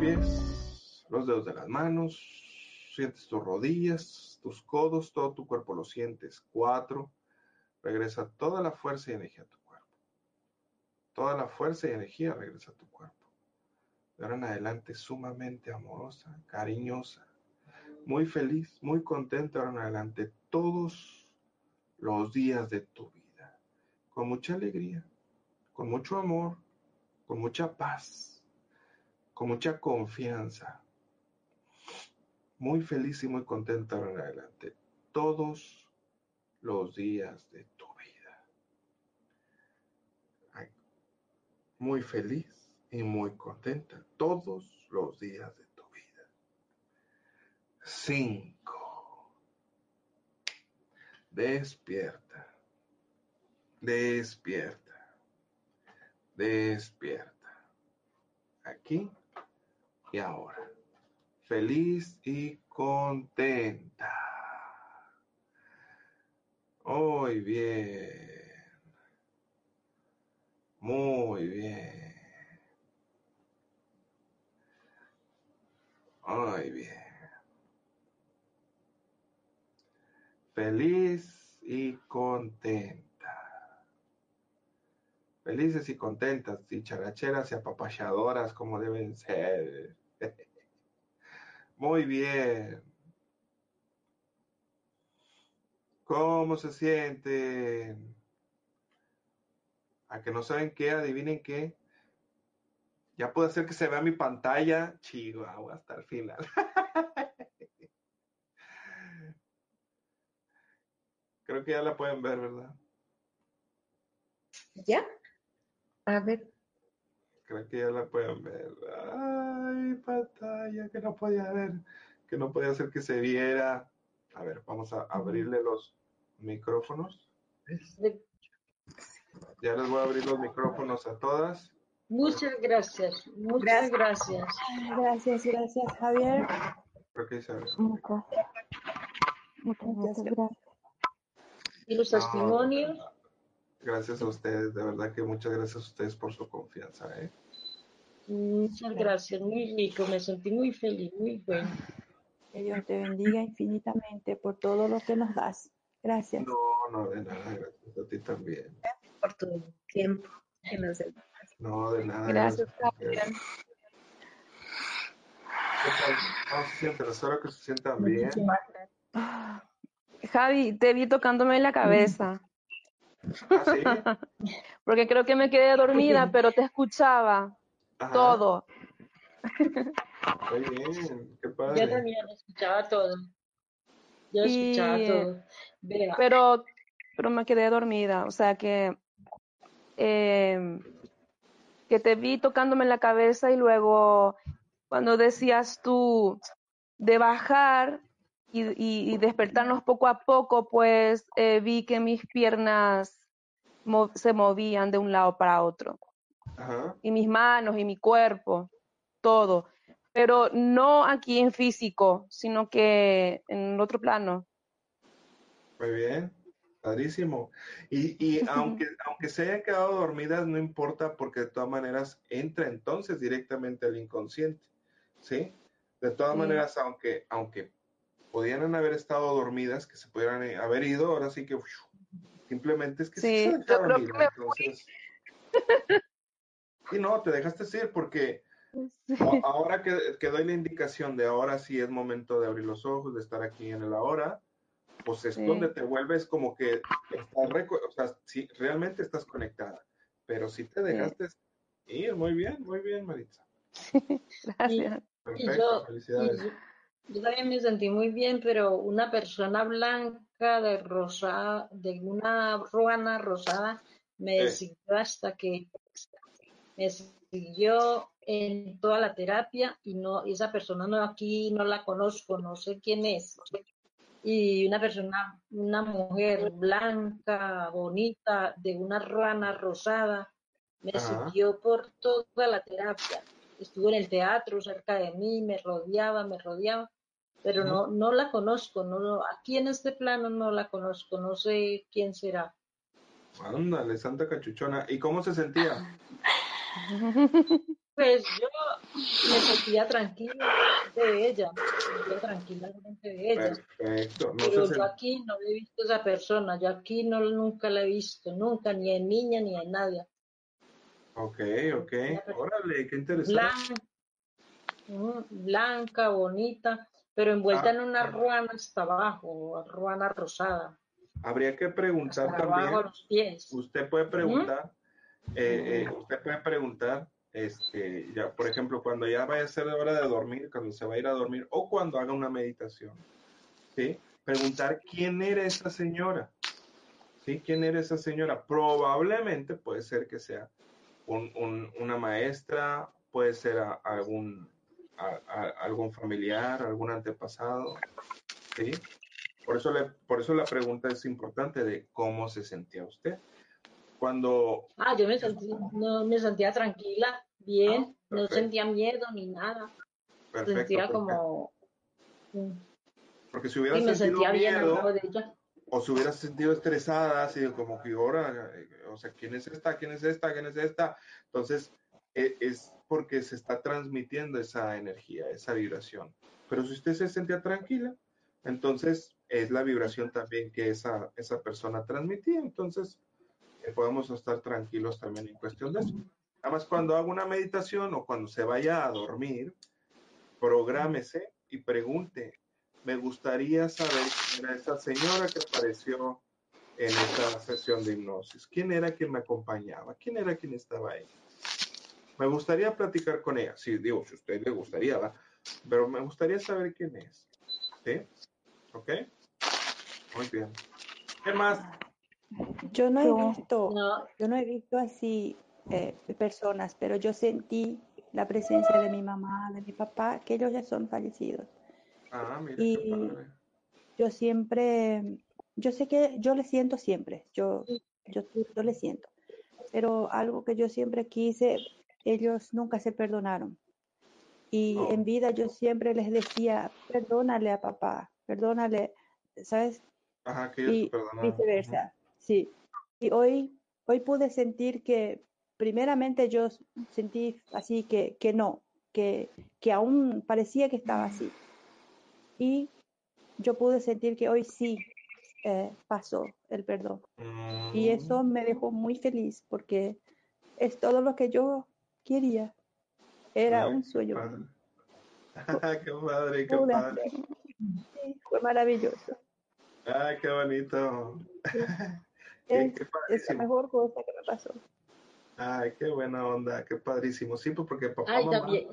pies, los dedos de las manos, sientes tus rodillas, tus codos, todo tu cuerpo lo sientes. Cuatro, regresa toda la fuerza y energía a tu cuerpo. Toda la fuerza y energía regresa a tu cuerpo. De ahora en adelante sumamente amorosa, cariñosa, muy feliz, muy contenta ahora en adelante todos los días de tu vida. Con mucha alegría, con mucho amor, con mucha paz, con mucha confianza. Muy feliz y muy contenta ahora en adelante. Todos los días de tu vida. Muy feliz y muy contenta todos los días de tu vida. Cinco. Despierta. Despierta. Despierta. Aquí y ahora. Feliz y contenta. Muy bien. Muy bien. Muy bien. Feliz y contenta. Felices y contentas, dicharacheras y apapachadoras como deben ser. Muy bien. ¿Cómo se sienten? A que no saben qué, adivinen qué. Ya puede ser que se vea mi pantalla. Chihuahua, hasta el final. Creo que ya la pueden ver, ¿verdad? ¿Ya? A ver. Creo que ya la pueden ver. Pantalla, que no podía ver, que no podía hacer que se viera. A ver, vamos a abrirle los micrófonos. Ya les voy a abrir los micrófonos a todas. Muchas gracias, muchas gracias. Gracias, gracias, Javier. Creo que. Muchas, muchas, gracias. ¿Y los No. testimonios? Gracias a ustedes, de verdad que muchas gracias a ustedes por su confianza. ¿eh? Muchas gracias, muy rico, me sentí muy feliz, muy bueno. Que Dios te bendiga infinitamente por todo lo que nos das. Gracias. No, no, de nada, gracias a ti también. por tu tiempo que nos. No, de nada. Gracias, a Javier. que se sientan bien. Muchísimas gracias. Javi, te vi tocándome la cabeza, ¿Ah, sí? porque creo que me quedé dormida, pero te escuchaba Ajá. todo. Muy bien, qué Yo padre. también escuchaba todo. Yo Y- escuchaba todo. Vea, Pero, pero me quedé dormida, o sea que, eh, que te vi tocándome la cabeza y luego cuando decías tú de bajar y, y- y despertarnos poco a poco, pues eh, vi que mis piernas se movían de un lado para otro. Ajá. y mis manos y mi cuerpo, todo, pero no aquí en físico, sino que en el otro plano. Muy bien, padrísimo. Y, y aunque, aunque se hayan quedado dormidas, no importa porque de todas maneras entra entonces directamente al inconsciente, ¿sí? De todas Sí. maneras, aunque, aunque pudieran haber estado dormidas, que se pudieran eh, haber ido, ahora sí que uf, simplemente es que Sí, se yo dejaron creo ir, que me entonces. Y no, te dejaste ir porque Sí. ahora que, que doy la indicación de ahora sí es momento de abrir los ojos, de estar aquí en el ahora, pues es Sí. donde te vuelves como que estás, reco- o sea, sí, realmente estás conectada, pero si te dejaste ir, muy bien, muy bien, Maritza. Gracias. y Perfecto, yo, y felicidades. yo, yo también me sentí muy bien, pero una persona blanca de rosada, de una ruana rosada, me Sí. siguió hasta que me siguió en toda la terapia y no, y esa persona no aquí no la conozco, no sé quién es. Y una persona, una mujer blanca, bonita, de una ruana rosada, me Ajá. siguió por toda la terapia. Estuvo en el teatro cerca de mí, me rodeaba, me rodeaba, pero no, no la conozco, no, no, aquí en este plano no la conozco, no sé quién será. Ándale, Santa Cachuchona. ¿Y cómo se sentía? Pues yo me sentía tranquila de ella, me sentía tranquila de ella. Perfecto. No Pero yo aquí no he visto esa persona, yo aquí no nunca la he visto, nunca, ni en niña ni en nadie. Ok, ok. Órale, qué interesante. Blanca, blanca, bonita, pero envuelta Ah, en una ruana hasta abajo, ruana rosada, Habría que preguntar hasta abajo también. los pies. Usted puede preguntar, eh, eh, usted puede preguntar, este, ya, por ejemplo, cuando ya vaya a ser hora de dormir, cuando se va a ir a dormir, o cuando haga una meditación, ¿sí? Preguntar quién era esa señora, ¿sí? ¿Quién era esa señora? Probablemente puede ser que sea un- un- una maestra, puede ser a- algún, a- a- algún familiar, algún antepasado, ¿sí? Por eso, le, por eso la pregunta es importante de cómo se sentía usted. Cuando, Ah, yo me sentí, no, me sentía tranquila, bien, Ah, no perfecto. sentía miedo ni nada, perfecto, sentía porque, como, porque si hubiera y me sentido sentía bien miedo lado de ella. o si hubiera sentido estresada, así como que ahora, o sea, ¿quién es esta? ¿quién es esta? ¿quién es esta? Entonces, e- es porque se está transmitiendo esa energía, esa vibración. Pero si usted se sentía tranquila, entonces es la vibración también que esa, esa persona transmitía. Entonces, podemos estar tranquilos también en cuestión de eso. Nada más cuando haga una meditación o cuando se vaya a dormir, prográmese y pregunte, me gustaría saber quién era esa señora que apareció en esa sesión de hipnosis. ¿Quién era quien me acompañaba? ¿Quién era quien estaba ahí? Me gustaría platicar con ella. Sí, digo, si a usted le gustaría, ¿va? Pero me gustaría saber quién es. ¿Sí? ¿Ok? Muy bien. ¿Qué más? Yo no he visto, No, yo no he visto así eh, personas, pero yo sentí la presencia de mi mamá, de mi papá, que ellos ya son fallecidos. Ah, mira, qué Y padre. yo siempre, yo sé que yo le siento siempre, yo, yo, yo le siento, pero algo que yo siempre quise, ellos nunca se perdonaron. Y Oh. en vida yo siempre les decía, perdónale a papá, perdónale, ¿sabes? Ajá, que ellos y viceversa, sí. Y hoy, hoy pude sentir que, primeramente yo sentí así que, que no, que, que aún parecía que estaba así. Y yo pude sentir que hoy sí eh, pasó el perdón. Y eso me dejó muy feliz porque es todo lo que yo quería. Era Ay, un sueño. padre. qué padre, qué Pude padre. hacer. Sí, fue maravilloso. Qué bonito. Qué, Es, qué es la mejor cosa que me pasó. Ay, qué buena onda, qué padrísimo. Sí, pues porque papá, ay, mamá, también,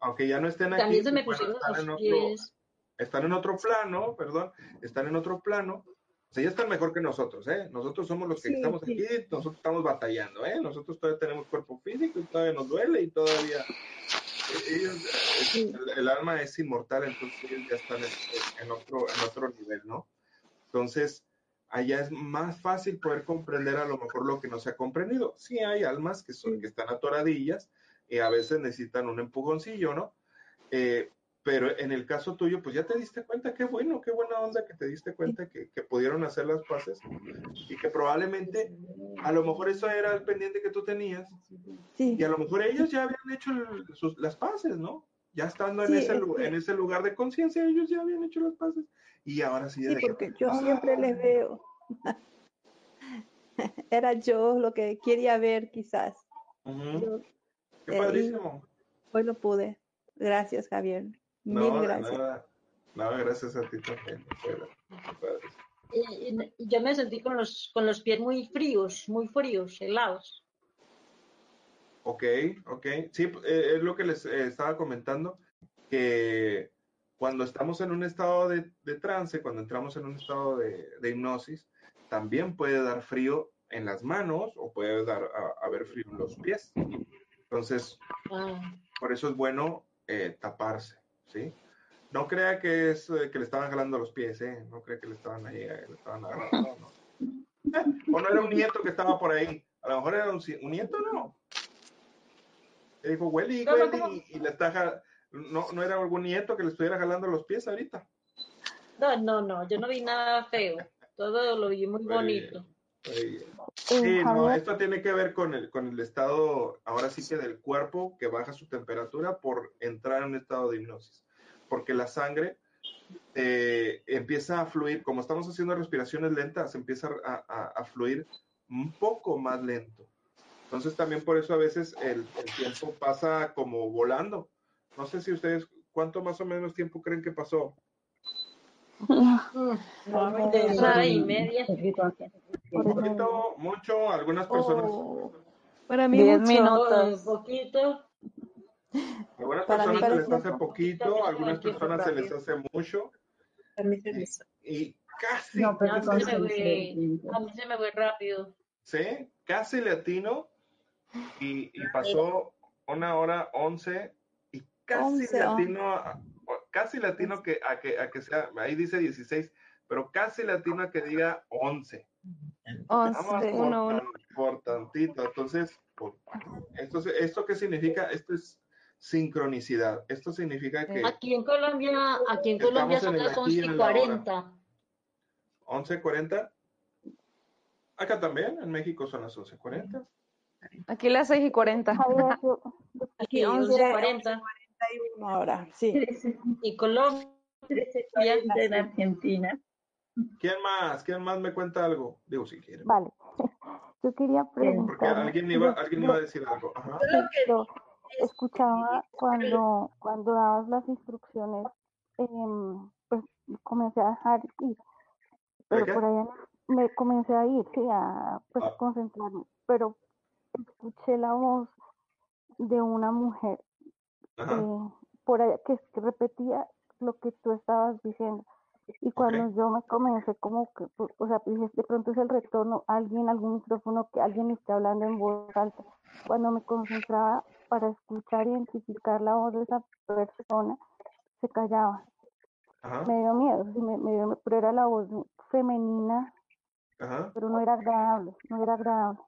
aunque ya no estén aquí, también se me pues, bueno, pusieron están en los otro, pies. están en otro plano, perdón, están en otro plano. O sea, ya están mejor que nosotros, ¿eh? Nosotros somos los que Sí, estamos sí. aquí, nosotros estamos batallando, ¿eh? Nosotros todavía tenemos cuerpo físico y todavía nos duele y todavía ellos, Sí. el, el alma es inmortal, entonces ellos ya están en, en otro, en otro nivel, ¿no? Entonces, allá es más fácil poder comprender a lo mejor lo que no se ha comprendido. Sí hay almas que, son, que están atoradillas y a veces necesitan un empujoncillo, ¿no? Eh, pero en el caso tuyo, pues ya te diste cuenta, qué bueno, qué buena onda que te diste cuenta que, que pudieron hacer las paces y que probablemente, a lo mejor eso era el pendiente que tú tenías Sí, y a lo mejor ellos ya habían hecho el- sus- las paces, ¿no? Ya estando en, Sí, ese, es lu- que- en ese lugar de conciencia, ellos ya habían hecho las paces y ahora sí, sí, porque yo siempre les veo. Era yo lo que quería ver quizás. Yo qué eh, padrísimo. hoy lo pude. Gracias, Javier. No, Mil de gracias. nada. No, gracias a ti también. Y- y yo me sentí con los, con los pies muy fríos, muy fríos, helados. Ok, ok. Sí, eh, es lo que les eh, estaba comentando, que cuando estamos en un estado de, de trance, cuando entramos en un estado de, de hipnosis, también puede dar frío en las manos o puede dar a- haber frío en los pies. Entonces, Ah, por eso es bueno eh, taparse, ¿sí? No crea que es que le estaban jalando los pies, ¿eh? No crea que le estaban ahí, le estaban agarrando, no. O no era un nieto que estaba por ahí. A lo mejor era un, un nieto, no. Le dijo, Welly, No, Welly, y, y le está ja- no, no era algún nieto que le estuviera jalando los pies ahorita. no, no, no, yo no vi nada feo. Todo lo vi muy Muy bonito. Muy bien. Sí, no, esto tiene que ver con el, con el estado, ahora sí que del cuerpo, que baja su temperatura por entrar en un estado de hipnosis. Porque la sangre eh, empieza a fluir, como estamos haciendo respiraciones lentas, empieza a, a- a fluir un poco más lento. Entonces también por eso a veces el, el tiempo pasa como volando. No sé si ustedes, ¿cuánto más o menos tiempo creen que pasó? Normalmente una hora y media. por el ¿Poquito? ¿Mucho? Algunas personas, Oh, para mí Diez mucho. minutos. Un poquito. algunas Para personas se les hace poquito, algunas personas se les hace mucho. A mí se y casi, No, pero a mí se me fue rápido. ¿sí? Casi latino y, y pasó una hora once y casi Once, latino, a- casi latino que, a, que, a que sea, ahí dice 16, pero casi latino a que diga 11. Nada más Once, por, uno, uno. tan- por tantito. Entonces, por- esto, ¿esto qué significa? Esto es sincronicidad. Esto significa que Aquí en Colombia, aquí en Colombia son las aquí y 11 en y la hora. 40. 11.40. Acá también, en México son las 11.40. Aquí las seis y cuarenta. Javier, yo- yo Aquí once, 11 y 40. Una hora, sí. Y Colombia, 13.40 en Argentina. ¿Quién más? ¿Quién más me cuenta algo? Digo, si quieren. vale. Yo quería Porque preguntar. alguien iba, alguien iba a decir algo. Ajá. Yo escuchaba cuando, cuando dabas las instrucciones, em, pues comencé a dejar ir, pero por allá me comencé a ir, sí, a pues, Ah. concentrarme, pero escuché la voz de una mujer eh, por allá que, repetía lo que tú estabas diciendo. Y cuando yo me comencé como que, o sea, dije, de pronto es el retorno, alguien, algún micrófono, que alguien esté hablando en voz alta. Cuando me concentraba para escuchar, identificar la voz de esa persona, se callaba. Ajá. Me dio miedo, sí, me, me dio- pero era la voz femenina, Ajá. pero no era agradable, no era agradable.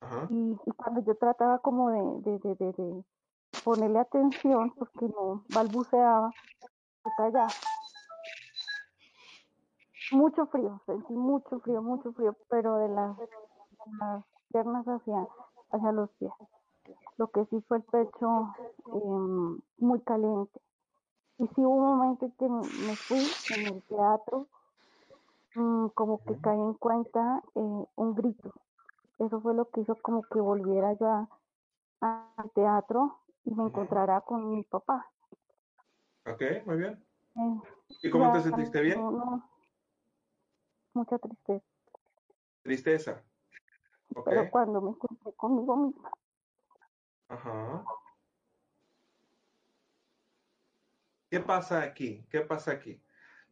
Ajá. Y, y cuando yo trataba como de, de, de, de, de ponerle atención, porque no balbuceaba, se callaba. Mucho frío, sentí mucho frío, mucho frío, pero de las, piernas hacia, hacia los pies. Lo que sí fue el pecho em, muy caliente. Y sí hubo un momento en que me fui en el teatro, mm, como que caí en cuenta eh, un grito. Eso fue lo que hizo como que volviera yo a- al teatro y me encontrara con mi papá. Ok, muy bien. Eh, ¿Y cómo te ya sentiste bien? no- no, mucha tristeza, Tristeza. Pero cuando me encontré conmigo misma, Ajá. ¿Qué pasa aquí? ¿Qué pasa aquí?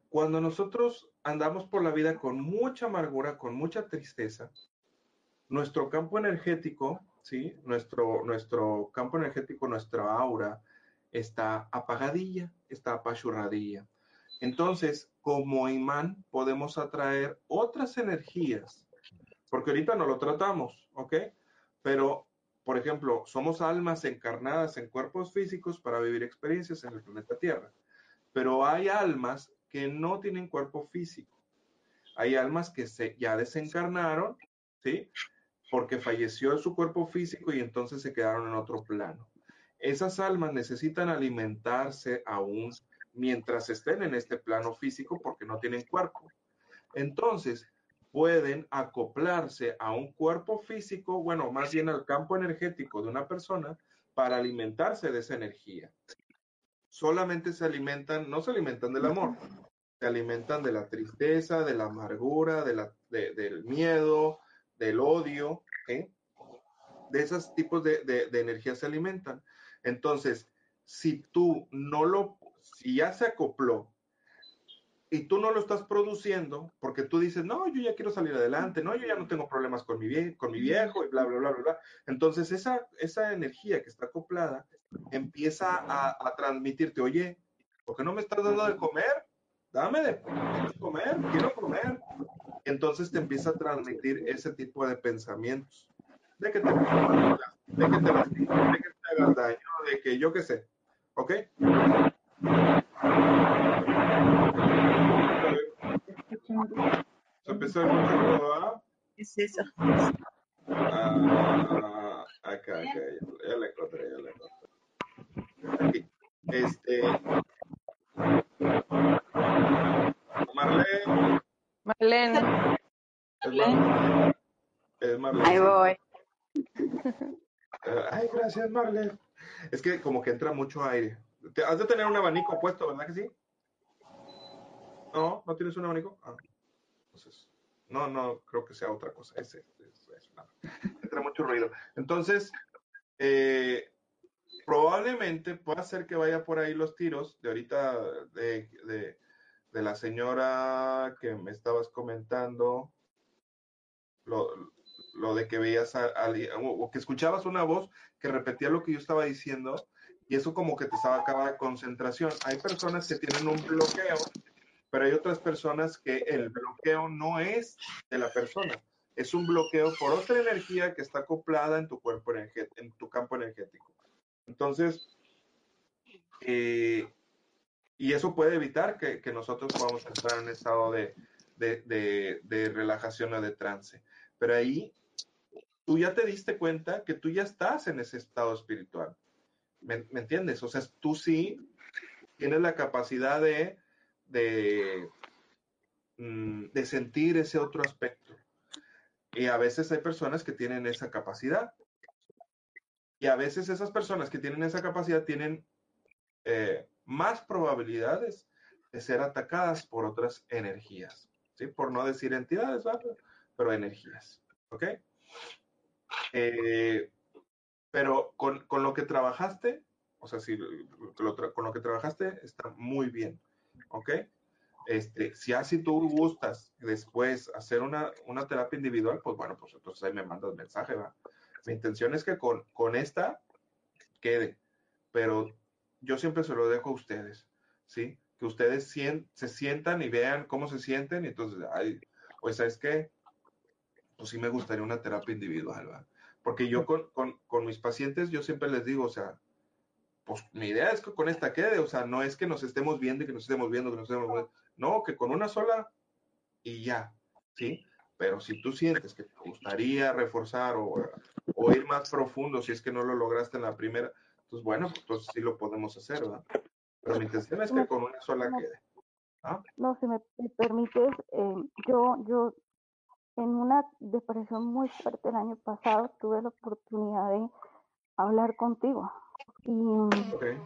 Cuando nosotros andamos por la vida con mucha amargura, con mucha tristeza, nuestro campo energético, ¿sí? Nuestro, nuestro campo energético, nuestra aura, está apagadilla, está apachurradilla. Entonces, como imán, podemos atraer otras energías, porque ahorita no lo tratamos, ¿ok? Pero, por ejemplo, somos almas encarnadas en cuerpos físicos para vivir experiencias en el planeta Tierra, pero hay almas que no tienen cuerpo físico. Hay almas que se, ya desencarnaron, ¿sí? Porque falleció su cuerpo físico y entonces se quedaron en otro plano. Esas almas necesitan alimentarse aún mientras estén en este plano físico porque no tienen cuerpo. Entonces, pueden acoplarse a un cuerpo físico, bueno, más bien al campo energético de una persona para alimentarse de esa energía. Solamente se alimentan, no se alimentan del amor, se alimentan de la tristeza, de la amargura, del miedo, del odio, de esos tipos de, de, de energía se alimentan. Entonces, si tú no lo, si ya se acopló y tú no lo estás produciendo, porque tú dices, no, yo ya quiero salir adelante, no, yo ya no tengo problemas con mi, viejo y bla, bla, bla, bla, bla. Entonces, esa, energía que está acoplada empieza a, a transmitirte, oye, ¿por qué no me estás dando de comer? Dame de comer, quiero comer. Entonces te empieza a transmitir ese tipo de pensamientos, de que te, de que te de que te hagas daño, de que yo qué sé, ¿ok? Se empezó a escuchar todo, ¿ah? es eso. Ah, acá, acá, ya, ya la encontré, ya la encontré. Aquí. Este. Marlene. Marlene. Es Marlene. Es Marlene. Ahí voy. Ah, Ay, gracias, Marlene. Es que como que entra mucho aire. Te- Has de tener un abanico puesto, ¿verdad que sí? No, ¿no tienes un abanico? Ah, entonces, no, no, creo que sea otra cosa. Ese, es, es nada. Entra mucho ruido. Entonces, eh, probablemente pueda ser que vaya por ahí los tiros de ahorita de, de, de la señora que me estabas comentando, lo, lo de que veías a alguien, o que escuchabas una voz que repetía lo que yo estaba diciendo y eso como que te sacaba de concentración. Hay personas que tienen un bloqueo, pero hay otras personas que el bloqueo no es de la persona, es un bloqueo por otra energía que está acoplada en tu cuerpo en tu campo energético. Entonces, eh, y eso puede evitar que, nosotros podamos entrar en un estado de, de, de, relajación o de trance. Pero ahí tú ya te diste cuenta que tú ya estás en ese estado espiritual. ¿Me, me entiendes? O sea, tú sí tienes la capacidad de, de, mm, de sentir ese otro aspecto. Y a veces hay personas que tienen esa capacidad. Y a veces esas personas que tienen esa capacidad tienen eh, más probabilidades de ser atacadas por otras energías, ¿sí? Por no decir entidades, ¿verdad? pero energías, ¿ok? Eh, pero con, con, lo que trabajaste, o sea, si lo con lo que trabajaste está muy bien, ¿ok? Este, si así tú gustas después hacer una, una terapia individual, pues bueno, pues entonces ahí me mandas mensaje, ¿va? Mi intención es que con, con esta quede, pero yo siempre se lo dejo a ustedes, ¿sí? Que ustedes se sientan y vean cómo se sienten y entonces, ay, pues, ¿sabes qué? Pues sí me gustaría una terapia individual, ¿va? Porque yo con, con, con mis pacientes, yo siempre les digo, o sea, pues mi idea es que con esta quede, o sea, no es que nos estemos viendo y que nos estemos viendo, que nos estemos viendo, no, que con una sola y ya, ¿sí? Pero si tú sientes que te gustaría reforzar o, o ir más profundo, si es que no lo lograste en la primera, pues bueno, pues entonces sí lo podemos hacer, ¿verdad? Pero mi intención es que con una sola quede. ¿Ah? No, si me, me permites, eh, yo, yo en una depresión muy fuerte el año pasado tuve la oportunidad de hablar contigo y okay.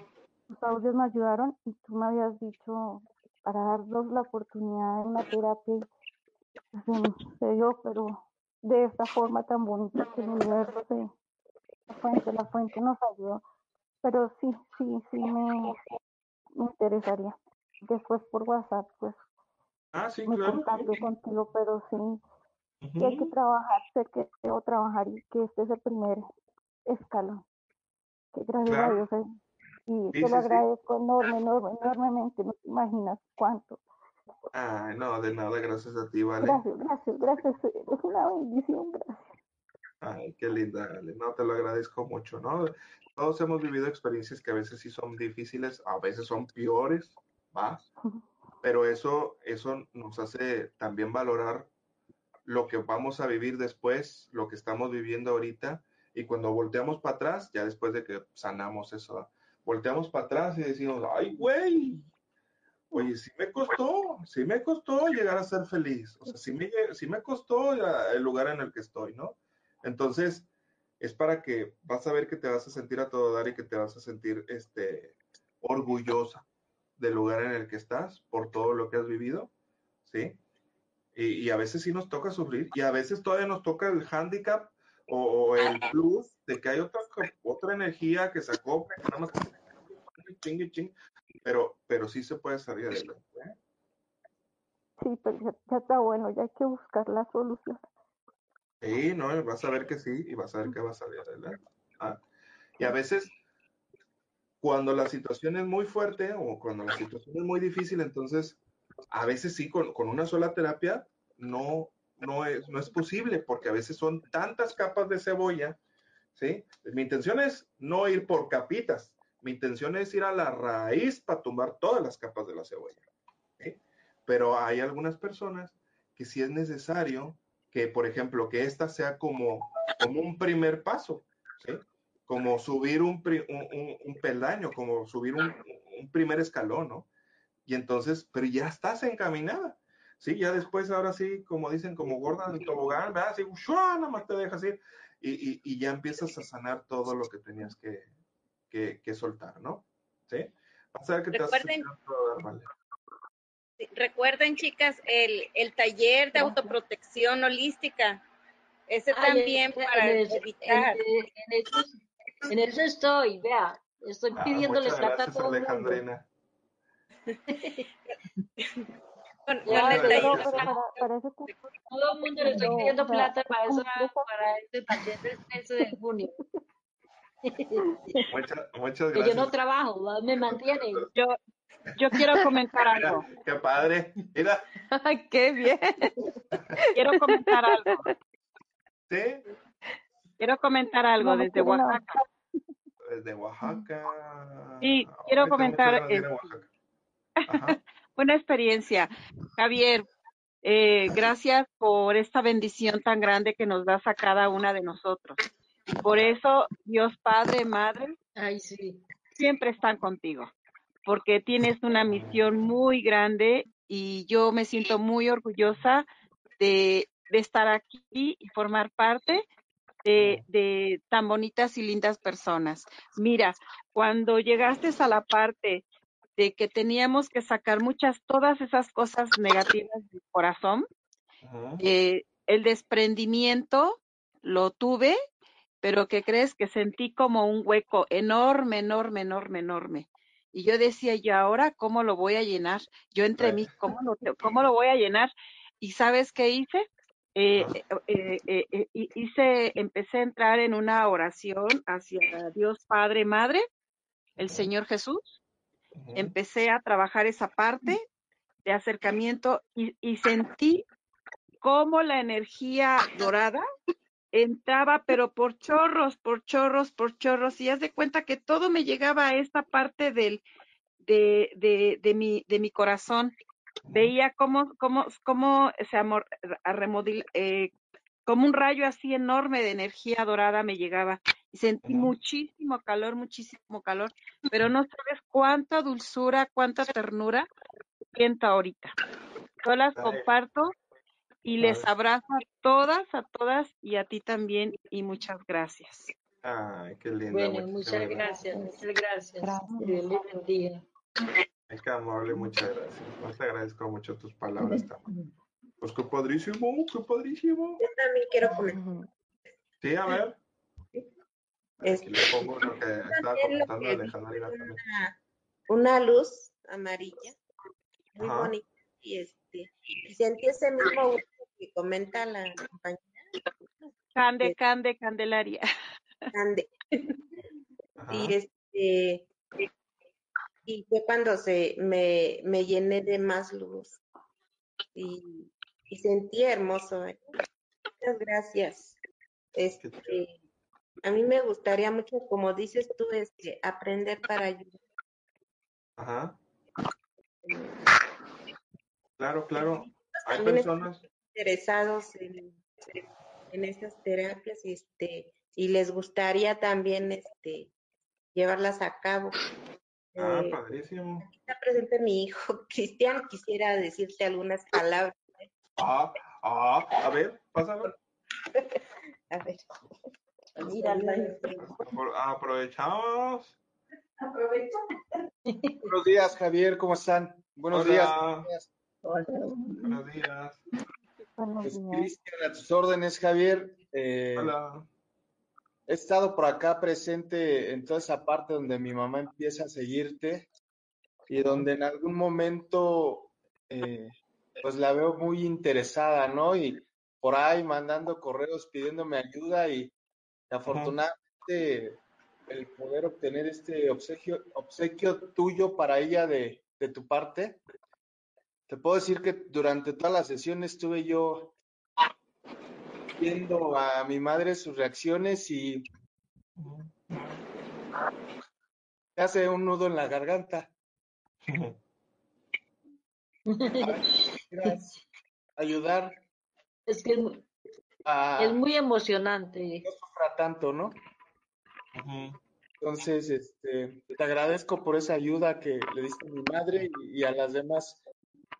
tus audios me ayudaron y tú me habías dicho para darnos la oportunidad de una terapia se, se dio, pero de esta forma tan bonita que el universo se, la fuente, la fuente nos ayudó. Pero sí, sí, sí me, me interesaría. Después por WhatsApp, pues ah, sí, me claro. contacto contigo, pero sí, uh -huh. hay que trabajar, sé que debo trabajar y que este es el primer escalón. Que gracias claro. a Dios eh, y sí, te sí, lo agradezco sí. enorme, enorme, enormemente, no te imaginas cuánto. Ay, no, de nada, gracias a ti, Vale. Gracias, gracias, gracias, es una bendición, gracias. Ay, qué linda, Ale. No, te lo agradezco mucho, ¿no? Todos hemos vivido experiencias que a veces sí son difíciles, a veces son peores, ¿va? Pero eso, eso nos hace también valorar lo que vamos a vivir después, lo que estamos viviendo ahorita, y cuando volteamos para atrás, ya después de que sanamos eso, volteamos para atrás y decimos, ay, güey, oye, sí me costó, sí me costó llegar a ser feliz, o sea, sí me, sí me costó el lugar en el que estoy, ¿no? Entonces, es para que vas a ver que te vas a sentir a todo dar y que te vas a sentir este, orgullosa del lugar en el que estás por todo lo que has vivido, ¿sí? Y, a veces sí nos toca sufrir y a veces todavía nos toca el handicap o, el plus de que hay otra, otra energía que sacó, nada más pero, pero sí se puede salir adelante. ¿eh? Sí, pero ya, ya, está bueno, ya hay que buscar la solución. Sí, no, vas a ver que sí y vas a ver que va a salir adelante. ¿ah? Y a veces, cuando la situación es muy fuerte o cuando la situación es muy difícil, entonces, a veces sí, con, con una sola terapia no, no, es, no es posible, porque a veces son tantas capas de cebolla, ¿sí? Mi intención es no ir por capitas, mi intención es ir a la raíz para tumbar todas las capas de la cebolla. ¿sí? Pero hay algunas personas que si es necesario que, por ejemplo, que esta sea como, como un primer paso, ¿sí? Como subir un, un- un- un peldaño, como subir un, un primer escalón, ¿no? Y entonces, pero ya estás encaminada, ¿sí? Ya después, ahora sí, como dicen, como gorda en tobogán, ¿verdad? Así, ¡shua! nada más te dejas ir y, y, y ya empiezas a sanar todo lo que tenías que, que, que soltar, ¿no? ¿Sí? Vas a ver que te Recuerden- a todo dar, vale. Sí, Recuerden, chicas, el, el taller de autoprotección holística. Ese también en- para en, eso- evitar. en- en eso, en eso estoy, vea, estoy Ah, pidiéndole plata a gracias, todo el mundo. Alejandrina. Con, Ya, con el pero- taller. Pero, pero para, para ese curso, Todo el mundo le estoy pidiendo plata para eso, para este taller del 13 de junio. Muchas, muchas Que yo gracias. no trabajo, me mantienen. Yo, yo quiero comentar Mira, algo. qué padre. Mira, qué bien. Quiero comentar algo. sí, Quiero comentar algo No, desde quiero. Oaxaca. desde Oaxaca. Sí, quiero Ahorita comentar, muchos van a ir a Oaxaca. Ajá. Buena experiencia. Javier, eh, gracias por esta bendición tan grande que nos das a cada una de nosotros. Por eso, Dios Padre, Madre, Ay, sí. siempre están contigo, porque tienes una misión muy grande y yo me siento muy orgullosa de, de estar aquí y formar parte de, de tan bonitas y lindas personas. Mira, cuando llegaste a la parte de que teníamos que sacar muchas, todas esas cosas negativas del corazón, eh, el desprendimiento lo tuve, pero que crees que sentí como un hueco enorme, enorme, enorme, enorme. Y yo decía, ¿y ahora cómo lo voy a llenar? Yo entre mí, ¿cómo lo, cómo lo voy a llenar? ¿Y sabes qué hice? Eh, eh, eh, hi- hice, empecé a entrar en una oración hacia Dios Padre, Madre, el. Señor Jesús. Empecé a trabajar esa parte de acercamiento y, y sentí cómo la energía dorada entraba, pero por chorros, por chorros, por chorros, y haz de cuenta que todo me llegaba a esta parte del, de, de, de mi, de mi corazón. Veía cómo, cómo, cómo se amor, a remodel- eh, como un rayo así enorme de energía dorada me llegaba y sentí muchísimo calor, muchísimo calor, pero no sabes cuánta dulzura, cuánta ternura siento ahorita. Yo las comparto y les abrazo a todas, a todas y a ti también y muchas gracias. Ay, qué linda. Bueno, muchas gracias. gracias, muchas gracias. Gracias. Dios les bendiga. Ay, qué amable, muchas gracias. Te agradezco mucho tus palabras también. Pues qué padrísimo, qué padrísimo. Yo también quiero comentar. Ujú. Sí, a ver. Es- Aquí le pongo lo que estaba comentando también. una, una luz amarilla, muy Ajá. bonita, y este, y sentí ese mismo gusto que comenta la compañera Cande, Cande, Candelaria. Cande. Ajá. Y este, y fue cuando se me, me llené de más luz. Y, y sentí hermoso. ¿eh? Muchas gracias. Este, a mí me gustaría mucho, como dices tú, este, aprender para ayudar. Ajá. Claro, claro. Hay También están personas. Interesados en, en estas terapias y este y les gustaría también este llevarlas a cabo. Ah, Eh, padrísimo. está presente mi hijo Cristian, quisiera decirte algunas palabras. Ah, ah, a ver, pásalo. A ver. Míralo. Apro- Aprovechamos. Buenos días, Javier, ¿cómo están? Buenos días. Hola. buenos días. Buenos días. Buenos Es días. Cristian, a tus órdenes, Javier. Eh, Hola. he estado por acá presente en toda esa parte donde mi mamá empieza a seguirte y donde en algún momento eh, pues la veo muy interesada, ¿no? Y por ahí mandando correos pidiéndome ayuda y afortunadamente el poder obtener este obsequio, obsequio tuyo para ella de, de tu parte. Te puedo decir que durante toda la sesión estuve yo viendo a mi madre sus reacciones y hace un nudo en la garganta. Gracias. Ayudar. Es que es muy, Es muy emocionante. no sufra tanto, ¿no? Entonces, este, te agradezco por esa ayuda que le diste a mi madre y, y a las demás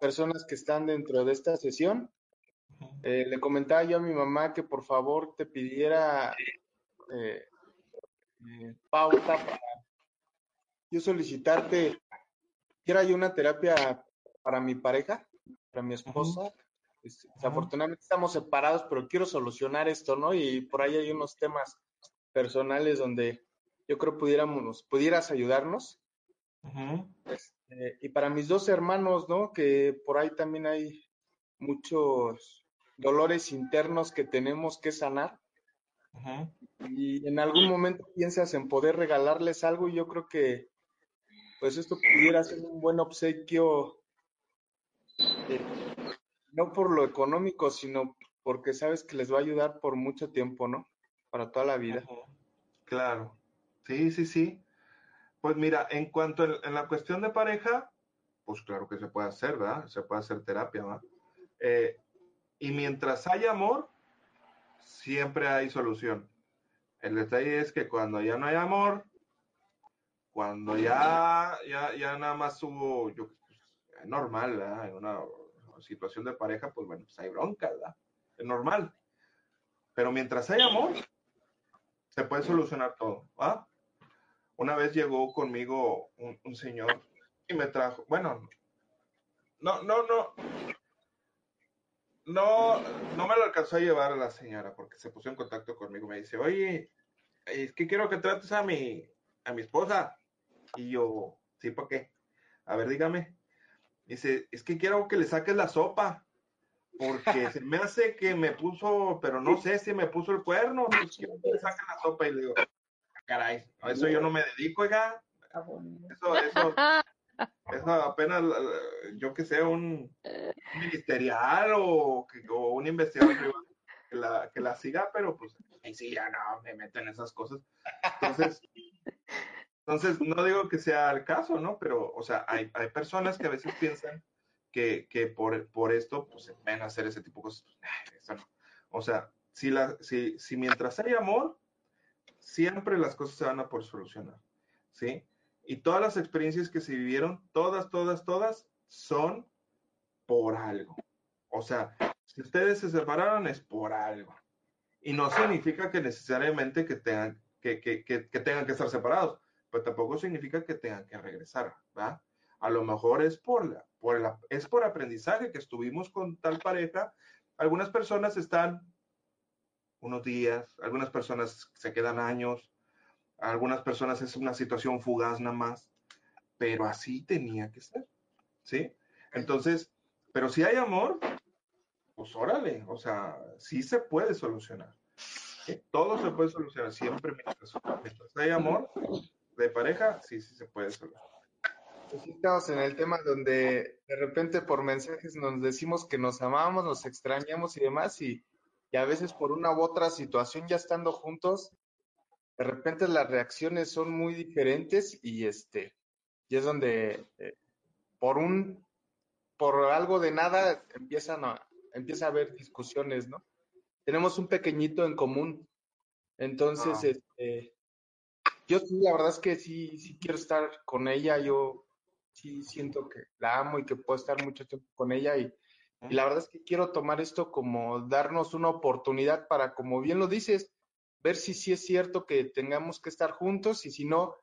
personas que están dentro de esta sesión. Eh, le comentaba yo a mi mamá que por favor te pidiera eh, eh, pauta para yo solicitarte, quiero yo una terapia para mi pareja, para mi esposa. Este, Desafortunadamente estamos separados, pero quiero solucionar esto, ¿no? Y por ahí hay unos temas personales donde yo creo pudiéramos, pudieras ayudarnos. Este, y para mis dos hermanos, ¿no? Que por ahí también hay muchos dolores internos que tenemos que sanar. Y en algún momento piensas en poder regalarles algo y yo creo que pues esto pudiera ser un buen obsequio, eh, no por lo económico, sino porque sabes que les va a ayudar por mucho tiempo, ¿no? Para toda la vida. Claro. Sí, sí, sí. Pues mira, en cuanto en, en la cuestión de pareja, pues claro que se puede hacer, ¿verdad? Se puede hacer terapia, ¿verdad? Eh, y mientras hay amor, siempre hay solución. El detalle es que cuando ya no hay amor, cuando ya, ya, ya nada más hubo, normal, ¿verdad? En una situación de pareja, pues bueno, pues hay bronca, ¿verdad? Es normal. Pero mientras hay amor, se puede solucionar todo, ¿va? Una vez llegó conmigo un, un señor y me trajo, bueno, no, no, no, no, no me lo alcanzó a llevar a la señora porque se puso en contacto conmigo. Me dice, oye, es que quiero que trates a mi, a mi esposa. Y yo, ¿sí, por qué? A ver, dígame. Dice, es que quiero que le saques la sopa. Porque se me hace que me puso, pero no sé si me puso el cuerno. Pues quiero que le la sopa. Y le digo, "Ah, caray, a eso yo no me dedico, oiga. Eso, eso, eso apenas, yo que sé, un, ministerial o, que- o un investigador privado que la, que la siga, pero pues ahí sí ya no me meto en esas cosas. Entonces, entonces no digo que sea el caso, ¿no? Pero, o sea, hay, hay personas que a veces piensan que, que por, por esto, pues se pueden hacer ese tipo de cosas. Ay, eso no. O sea, si, la, si, si mientras hay amor, siempre las cosas se van a por solucionar, ¿sí? Y todas las experiencias que se vivieron, todas, todas, todas, son por algo. O sea, si ustedes se separaron es por algo. Y no significa que necesariamente que tengan que, que, que, tengan que estar separados, pero tampoco significa que tengan que regresar, ¿va? A lo mejor es por, la, por la, es por aprendizaje que estuvimos con tal pareja. Algunas personas están unos días, algunas personas se quedan años, algunas personas es una situación fugaz nada más, pero así tenía que ser, ¿sí? Entonces, pero si hay amor, pues órale, o sea, sí se puede solucionar. ¿sí? Todo se puede solucionar siempre mientras, mientras hay amor de pareja, sí, sí se puede solucionar. Pues estamos en el tema donde de repente por mensajes nos decimos que nos amamos, nos extrañamos y demás, y, y a veces por una u otra situación ya estando juntos, de repente las reacciones son muy diferentes y este, y es donde eh, por un, por algo de nada empiezan a, empieza a haber discusiones, ¿no? Tenemos un pequeñito en común, entonces, Ah. este, yo sí, la verdad es que sí, sí quiero estar con ella, yo sí siento que la amo y que puedo estar mucho tiempo con ella y, y la verdad es que quiero tomar esto como darnos una oportunidad para, como bien lo dices, ver si sí es cierto que tengamos que estar juntos y si no,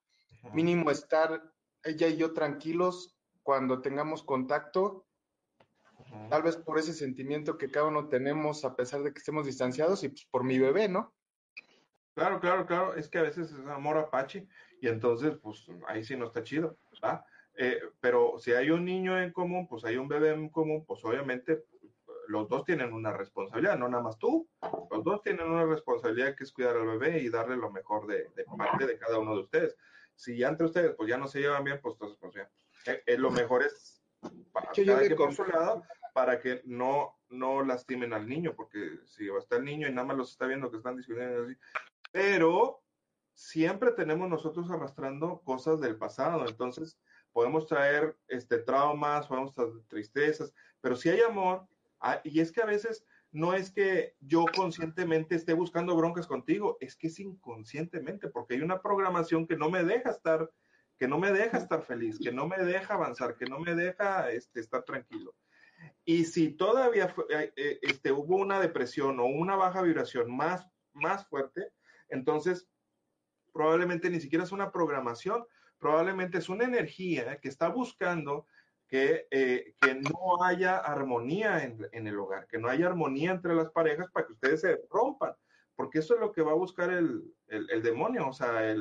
mínimo estar ella y yo tranquilos cuando tengamos contacto, tal vez por ese sentimiento que cada uno tenemos a pesar de que estemos distanciados y pues por mi bebé, ¿no? Claro, claro, claro, es que a veces es amor apache y entonces, pues ahí sí no está chido, ¿va? Eh, pero si hay un niño en común, pues hay un bebé en común, pues obviamente los dos tienen una responsabilidad, no nada más tú, los dos tienen una responsabilidad que es cuidar al bebé y darle lo mejor de, de parte de cada uno de ustedes. Si ya entre ustedes, pues ya no se llevan bien, pues entonces, pues ya, eh, eh, lo mejor es para yo cada quien por su lado, para que no, no lastimen al niño, porque si está el niño y nada más los está viendo que están discutiendo así, pero siempre tenemos nosotros arrastrando cosas del pasado, entonces podemos traer este traumas, podemos traer tristezas, pero si hay amor, ah, y es que a veces no es que yo conscientemente esté buscando broncas contigo, es que es inconscientemente, porque hay una programación que no me deja estar, que no me deja estar feliz, que no me deja avanzar, que no me deja este, estar tranquilo. Y si todavía fue- eh, eh, este, hubo una depresión o una baja vibración más, más fuerte, entonces probablemente ni siquiera es una programación, probablemente es una energía que está buscando que, eh, que no haya armonía en, en el hogar, que no haya armonía entre las parejas para que ustedes se rompan, porque eso es lo que va a buscar el, el- demonio, o sea,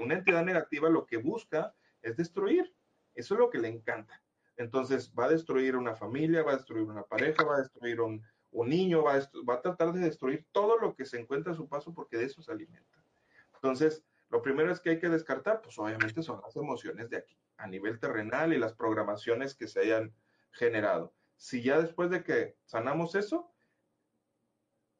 una entidad negativa lo que busca es destruir, eso es lo que le encanta. Entonces va a destruir una familia, va a destruir una pareja, va a destruir un, un niño, va a, va a tratar de destruir todo lo que se encuentra a su paso porque de eso se alimenta. Entonces, lo primero es que hay que descartar, pues obviamente son las emociones de aquí, a nivel terrenal y las programaciones que se hayan generado. Si ya después de que sanamos eso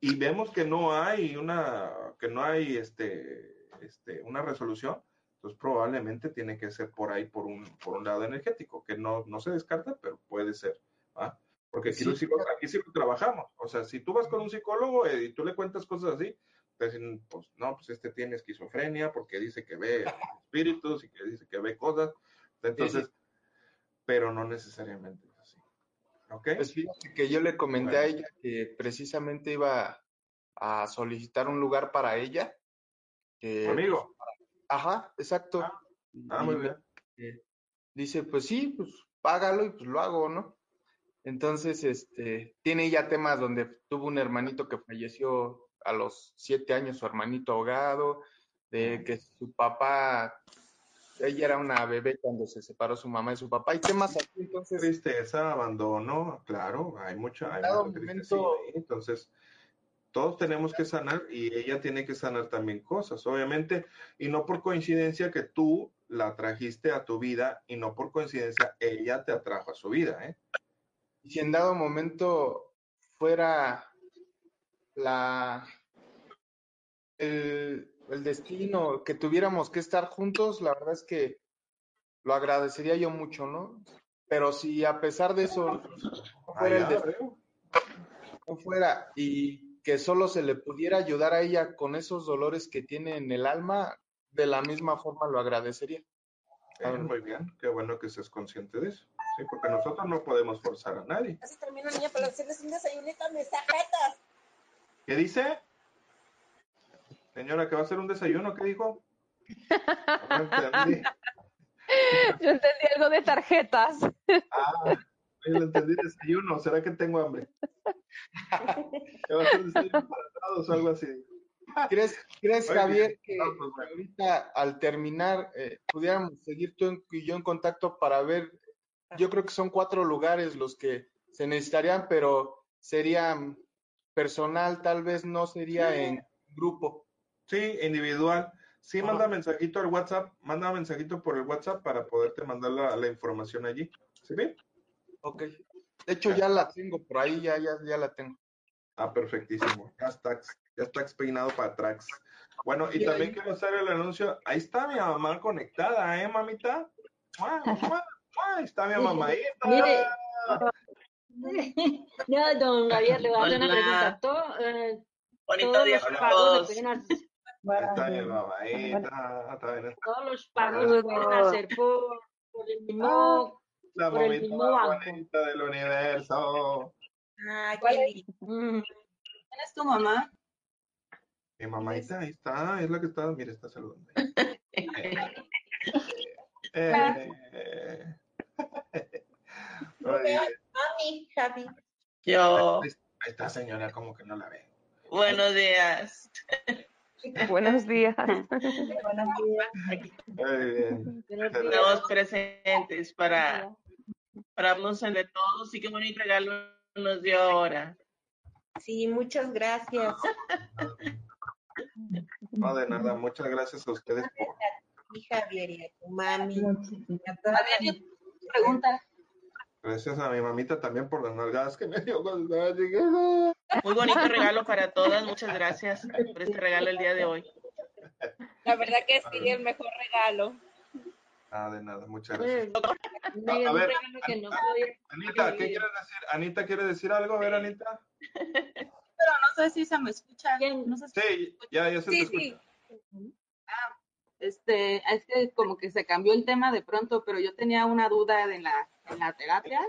y vemos que no hay una, que no hay este, este, una resolución, entonces probablemente tiene que ser por ahí, por un, por un lado energético, que no, no se descarta, pero puede ser. ¿va? Porque aquí, Sí. lo, aquí sí lo trabajamos. O sea, si tú vas con un psicólogo eh, y tú le cuentas cosas así, te dicen, pues no, pues este tiene esquizofrenia porque dice que ve espíritus y que dice que ve cosas. Entonces, pero no necesariamente es así. ¿Ok? Pues fíjate que yo le comenté a ella que precisamente iba a solicitar un lugar para ella. que- Amigo. Ajá, exacto. Ah, Y muy bien. eh, dice, pues sí, pues págalo y pues lo hago, ¿no? Entonces, este, tiene ya temas donde tuvo un hermanito que falleció a los siete años, su hermanito ahogado, de que su papá, ella era una bebé cuando se separó su mamá de su papá, y temas así, entonces, Tristeza, abandono, claro, hay mucha, hay mucha momento- entonces todos tenemos que sanar y ella tiene que sanar también cosas, obviamente, y no por coincidencia que tú la trajiste a tu vida y no por coincidencia ella te atrajo a su vida, ¿eh? y si en dado momento fuera la el, el destino que tuviéramos que estar juntos, la verdad es que lo agradecería yo mucho, ¿no? Pero si a pesar de eso no fuera el destino, no fuera y que solo se le pudiera ayudar a ella con esos dolores que tiene en el alma, de la misma forma lo agradecería. Eh, muy bien, qué bueno que seas consciente de eso, sí, porque nosotros no podemos forzar a nadie. Casi termino, niña, para hacerles un desayunito a mis tarjetas. ¿Qué dice? Señora, que va a hacer un desayuno, ¿qué dijo? No entendí. Yo entendí algo de tarjetas. Ah, yo entendí desayuno. ¿Será que tengo hambre? ¿Qué va a ser desayuno para todos o algo así? ¿Crees, crees Javier, que No, pues, bueno. ahorita al terminar eh, pudiéramos seguir tú y yo en contacto para ver? Yo creo que son cuatro lugares los que se necesitarían, pero serían personal, tal vez no sería en grupo. Sí, individual. Sí, Ajá. manda mensajito al WhatsApp, manda mensajito por el WhatsApp para poderte mandar la, la información allí. ¿Sí bien? Ok. De hecho, ya la tengo por ahí, ya, ya, ya la tengo. Ah, perfectísimo. Ya está, ya está peinado para atrás. Bueno, y Y también ahí- quiero hacer el anuncio. Ahí está mi mamá conectada, ¿eh, mamita? ¡Mua, mua, mua! Ahí está mi mamadita. Mire. Ya, don Javier, le voy a hacer una pregunta. Todo, eh, Bonito todos día los pagos se todos. pueden hacer, Ahí está mi mamadita. Está bien. todos los pagos se pueden hacer por, por el mismo, La por el mamita mismo más banco. bonita del universo. Ay, qué lindo. ¿Quién es tu mamá? Mi mamadita, ahí está, es la que está, mire, está saludando. Eh, eh. Mami, Javi. Yo, ahí está señora, como que no la ve. buenos días. Buenos días. Buenos días. Estamos presentes para, para hablarnos de todos y qué bonito regalo nos dio ahora. Sí, muchas gracias. No, de nada, muchas gracias a ustedes por, Javier y a tu mami. Javier, yo tengo una pregunta. Gracias a mi mamita también por las nalgadas que me dio cuando estaba. Muy bonito regalo para todas. Muchas gracias por este regalo el día de hoy. La verdad que sí, el mejor regalo. Ah, de nada, muchas gracias. Me A ver, regalo que no podía Anita, ¿qué quieres decir? Anita quiere decir algo, a ver, Anita. sé si se me escucha. No sé si Sí, ya, ya se te Sí, escucha. sí. este, es que como que se cambió el tema de pronto, pero yo tenía una duda en la, en la terapia.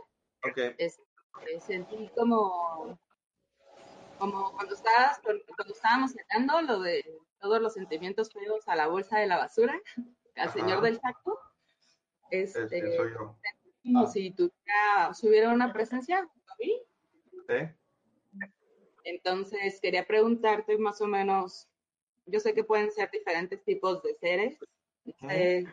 Ok. Es- eh, sentí como, como cuando estabas, cuando estábamos sacando lo de todos los sentimientos feos a la bolsa de la basura, al Ajá. señor del saco, Este, este, soy yo. como si tuviera, si hubiera una presencia. ¿Sí? Entonces, quería preguntarte más o menos, yo sé que pueden ser diferentes tipos de seres, sé qué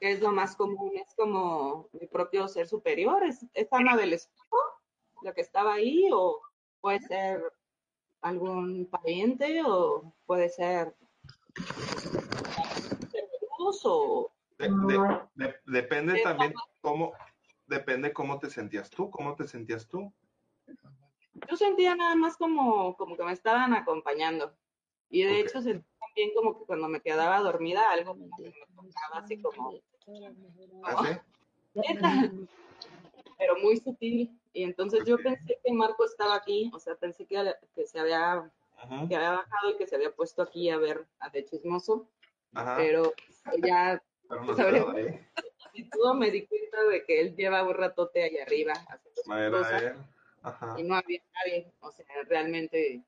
es lo más común, es como mi propio ser superior, es, es Ana del espejo, la que estaba ahí, o puede ser algún pariente, o puede ser o De- de- de- depende también cómo, depende cómo te sentías tú, cómo te sentías tú. yo sentía nada más como, como que me estaban acompañando. Y de hecho sentí también como que cuando me quedaba dormida algo como que me tocaba así como, ¿Ah, sí? pero muy sutil. Y entonces yo pensé que Marco estaba aquí, o sea, pensé que, que se había, que había bajado y que se había puesto aquí a ver a De Chismoso, Ajá. pero ya Pero no pues, estaba y todo me di cuenta de que él lleva un ratote allá arriba haciendo sus cosas él. Ajá. y no había nadie, o sea, realmente